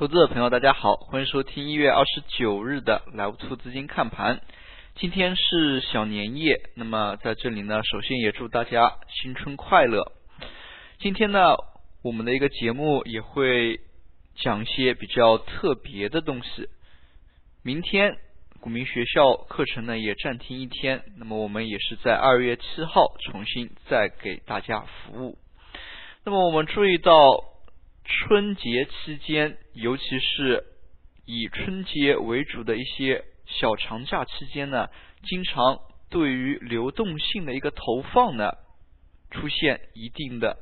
投资者朋友，大家好，欢迎收听一月二十九日的莱芜兔资金看盘。今天是小年夜，那么在这里呢，首先也祝大家新春快乐。今天呢，我们的一个节目也会讲一些比较特别的东西。明天股民学校课程呢也暂停一天，那么我们也是在二月七号重新再给大家服务。那么我们注意到。春节期间，尤其是以春节为主的一些小长假期间呢，经常对于流动性的一个投放呢，出现一定的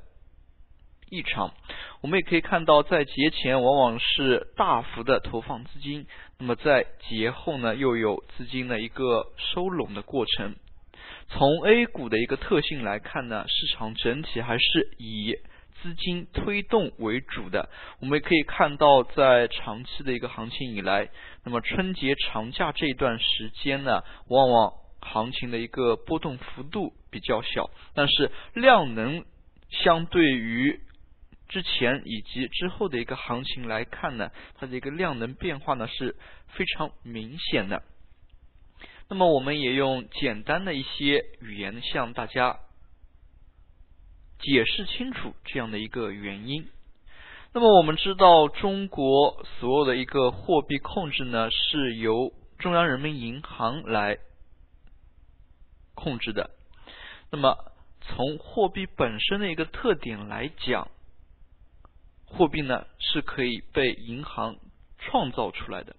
异常。我们也可以看到，在节前往往是大幅的投放资金，那么在节后呢，又有资金的一个收拢的过程。从 A 股的一个特性来看呢，市场整体还是以。资金推动为主的，我们也可以看到，在长期的一个行情以来，那么春节长假这一段时间呢，往往行情的一个波动幅度比较小，但是量能相对于之前以及之后的一个行情来看呢，它的一个量能变化呢是非常明显的。那么我们也用简单的一些语言向大家。解释清楚这样的一个原因。那么我们知道，中国所有的一个货币控制呢，是由中央人民银行来控制的。那么从货币本身的一个特点来讲，货币呢是可以被银行创造出来的。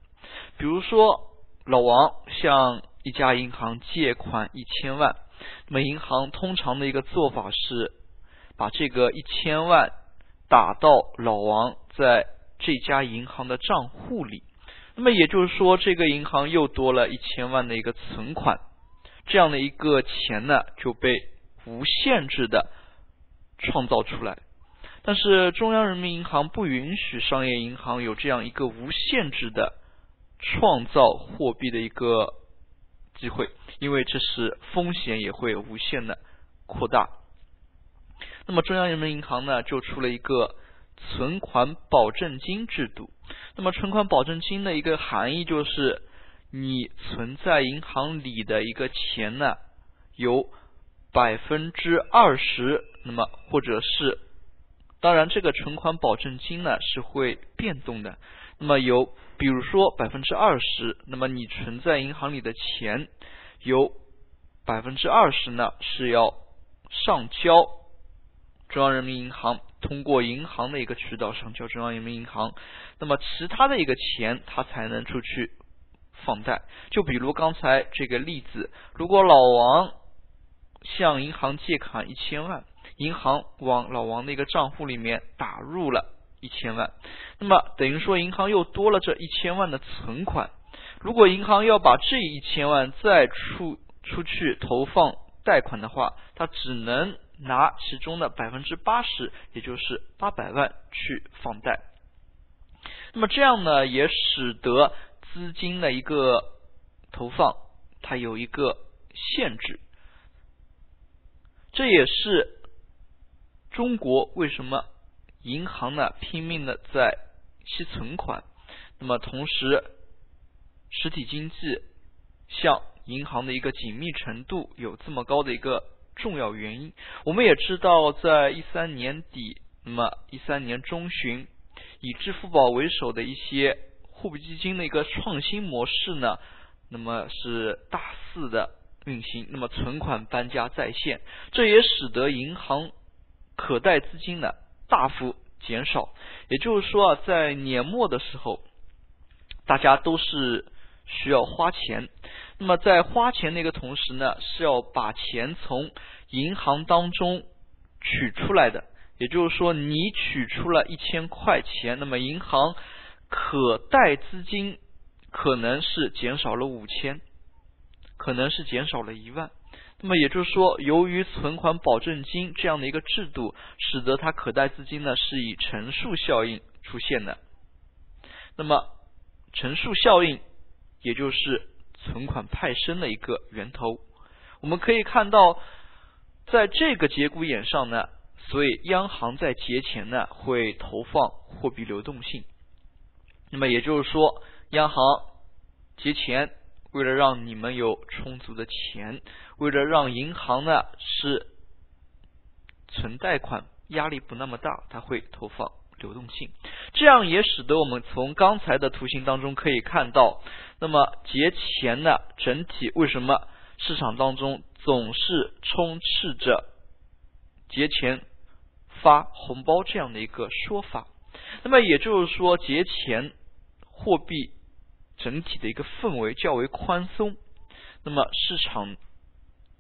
比如说，老王向一家银行借款一千万，那么银行通常的一个做法是。把这个一千万打到老王在这家银行的账户里，那么也就是说，这个银行又多了一千万的一个存款，这样的一个钱呢就被无限制的创造出来。但是中央人民银行不允许商业银行有这样一个无限制的创造货币的一个机会，因为这是风险也会无限的扩大。那么中央人民银行呢，就出了一个存款保证金制度。那么存款保证金的一个含义就是，你存在银行里的一个钱呢，有百分之二十，那么或者是，当然这个存款保证金呢是会变动的。那么有，比如说百分之二十，那么你存在银行里的钱有百分之二十呢是要上交。中央人民银行通过银行的一个渠道上交中央人民银行，那么其他的一个钱它才能出去放贷。就比如刚才这个例子，如果老王向银行借款一千万，银行往老王的一个账户里面打入了一千万，那么等于说银行又多了这一千万的存款。如果银行要把这一千万再出出去投放贷款的话，它只能。拿其中的百分之八十，也就是八百万去放贷，那么这样呢，也使得资金的一个投放它有一个限制，这也是中国为什么银行呢拼命的在吸存款，那么同时实体经济向银行的一个紧密程度有这么高的一个。重要原因，我们也知道，在一三年底，那么一三年中旬，以支付宝为首的一些货币基金的一个创新模式呢，那么是大肆的运行，那么存款搬家在线，这也使得银行可贷资金呢大幅减少。也就是说啊，在年末的时候，大家都是需要花钱。那么在花钱的一个同时呢，是要把钱从银行当中取出来的。也就是说，你取出了一千块钱，那么银行可贷资金可能是减少了五千，可能是减少了一万。那么也就是说，由于存款保证金这样的一个制度，使得它可贷资金呢是以乘数效应出现的。那么乘数效应，也就是。存款派生的一个源头，我们可以看到，在这个节骨眼上呢，所以央行在节前呢会投放货币流动性。那么也就是说，央行节前，为了让你们有充足的钱，为了让银行呢是存贷款压力不那么大，它会投放流动性，这样也使得我们从刚才的图形当中可以看到，那么节前呢整体为什么市场当中总是充斥着节前发红包这样的一个说法？那么也就是说，节前货币整体的一个氛围较为宽松，那么市场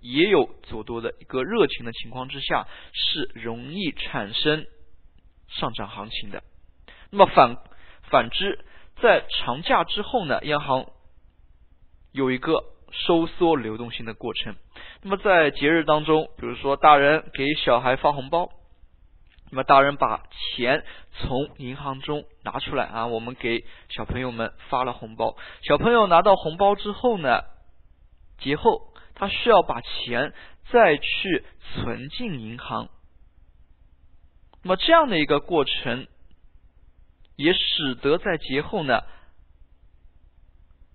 也有走多的一个热情的情况之下，是容易产生上涨行情的。那么反反之，在长假之后呢，央行有一个收缩流动性的过程。那么在节日当中，比如说大人给小孩发红包。那么大人把钱从银行中拿出来啊，我们给小朋友们发了红包。小朋友拿到红包之后呢，节后他需要把钱再去存进银行。那么这样的一个过程，也使得在节后呢，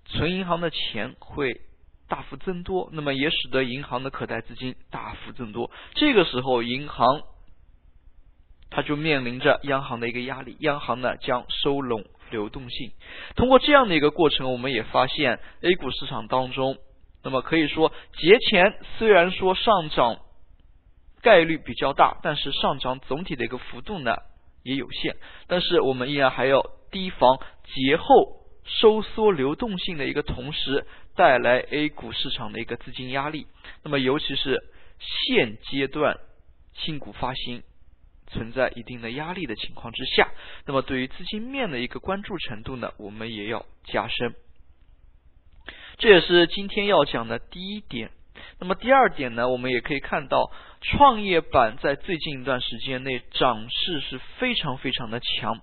存银行的钱会大幅增多。那么也使得银行的可贷资金大幅增多。这个时候银行。它就面临着央行的一个压力，央行呢将收拢流动性。通过这样的一个过程，我们也发现 A 股市场当中，那么可以说节前虽然说上涨概率比较大，但是上涨总体的一个幅度呢也有限。但是我们依然还要提防节后收缩流动性的一个同时带来 A 股市场的一个资金压力。那么尤其是现阶段新股发行。存在一定的压力的情况之下，那么对于资金面的一个关注程度呢，我们也要加深。这也是今天要讲的第一点。那么第二点呢，我们也可以看到，创业板在最近一段时间内涨势是非常非常的强。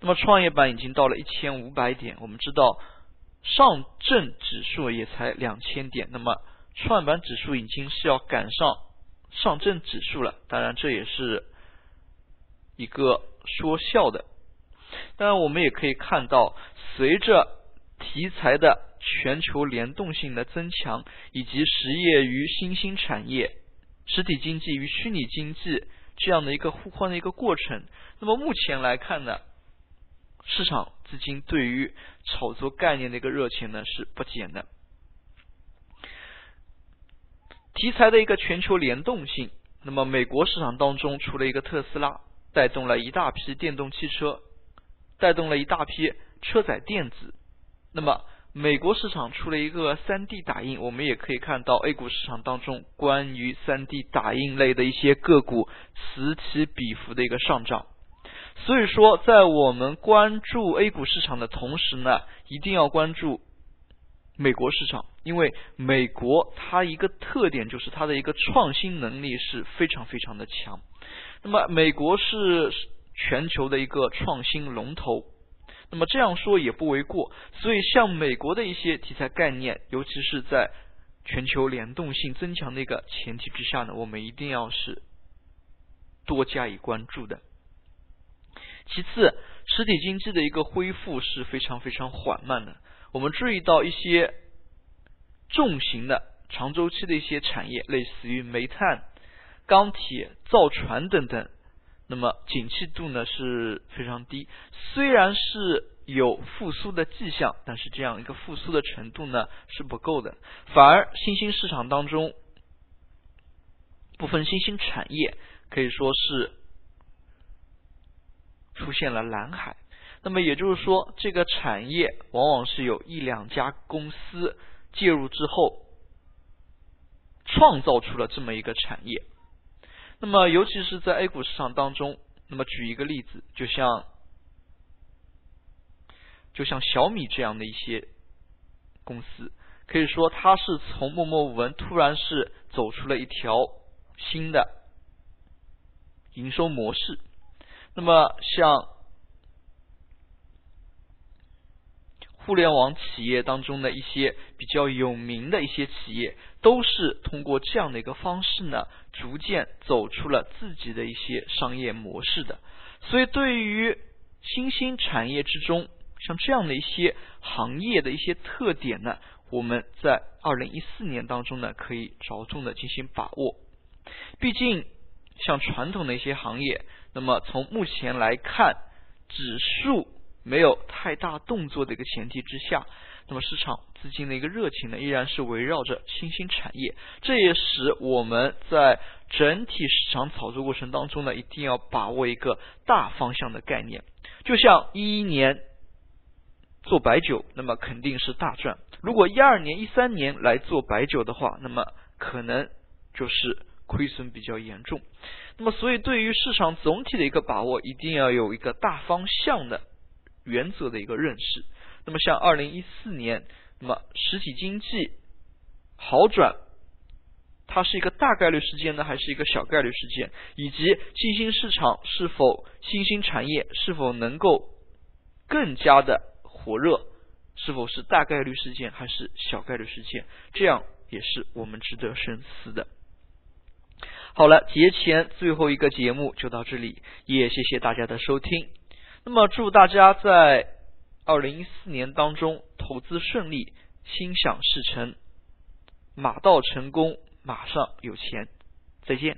那么创业板已经到了一千五百点，我们知道上证指数也才两千点，那么创业板指数已经是要赶上上证指数了。当然，这也是。一个说笑的，当然我们也可以看到，随着题材的全球联动性的增强，以及实业与新兴产业、实体经济与虚拟经济这样的一个互换的一个过程，那么目前来看呢，市场资金对于炒作概念的一个热情呢是不减的。题材的一个全球联动性，那么美国市场当中除了一个特斯拉。带动了一大批电动汽车，带动了一大批车载电子。那么，美国市场出了一个三 D 打印，我们也可以看到 A 股市场当中关于三 D 打印类的一些个股此起彼伏的一个上涨。所以说，在我们关注 A 股市场的同时呢，一定要关注美国市场，因为美国它一个特点就是它的一个创新能力是非常非常的强。那么，美国是全球的一个创新龙头，那么这样说也不为过。所以，像美国的一些题材概念，尤其是在全球联动性增强的一个前提之下呢，我们一定要是多加以关注的。其次，实体经济的一个恢复是非常非常缓慢的。我们注意到一些重型的长周期的一些产业，类似于煤炭。钢铁、造船等等，那么景气度呢是非常低。虽然是有复苏的迹象，但是这样一个复苏的程度呢是不够的。反而新兴市场当中，部分新兴产业可以说是出现了蓝海。那么也就是说，这个产业往往是有一两家公司介入之后，创造出了这么一个产业。那么，尤其是在 A 股市场当中，那么举一个例子，就像就像小米这样的一些公司，可以说它是从默默无闻，突然是走出了一条新的营收模式。那么，像互联网企业当中的一些比较有名的一些企业。都是通过这样的一个方式呢，逐渐走出了自己的一些商业模式的。所以，对于新兴产业之中，像这样的一些行业的一些特点呢，我们在二零一四年当中呢，可以着重的进行把握。毕竟，像传统的一些行业，那么从目前来看，指数没有太大动作的一个前提之下。那么市场资金的一个热情呢，依然是围绕着新兴产业，这也使我们在整体市场炒作过程当中呢，一定要把握一个大方向的概念。就像一一年做白酒，那么肯定是大赚；如果一二年、一三年来做白酒的话，那么可能就是亏损比较严重。那么，所以对于市场总体的一个把握，一定要有一个大方向的原则的一个认识。那么像二零一四年，那么实体经济好转，它是一个大概率事件呢，还是一个小概率事件？以及新兴市场是否新兴产业是否能够更加的火热？是否是大概率事件还是小概率事件？这样也是我们值得深思的。好了，节前最后一个节目就到这里，也谢谢大家的收听。那么祝大家在。二零一四年当中，投资顺利，心想事成，马到成功，马上有钱。再见。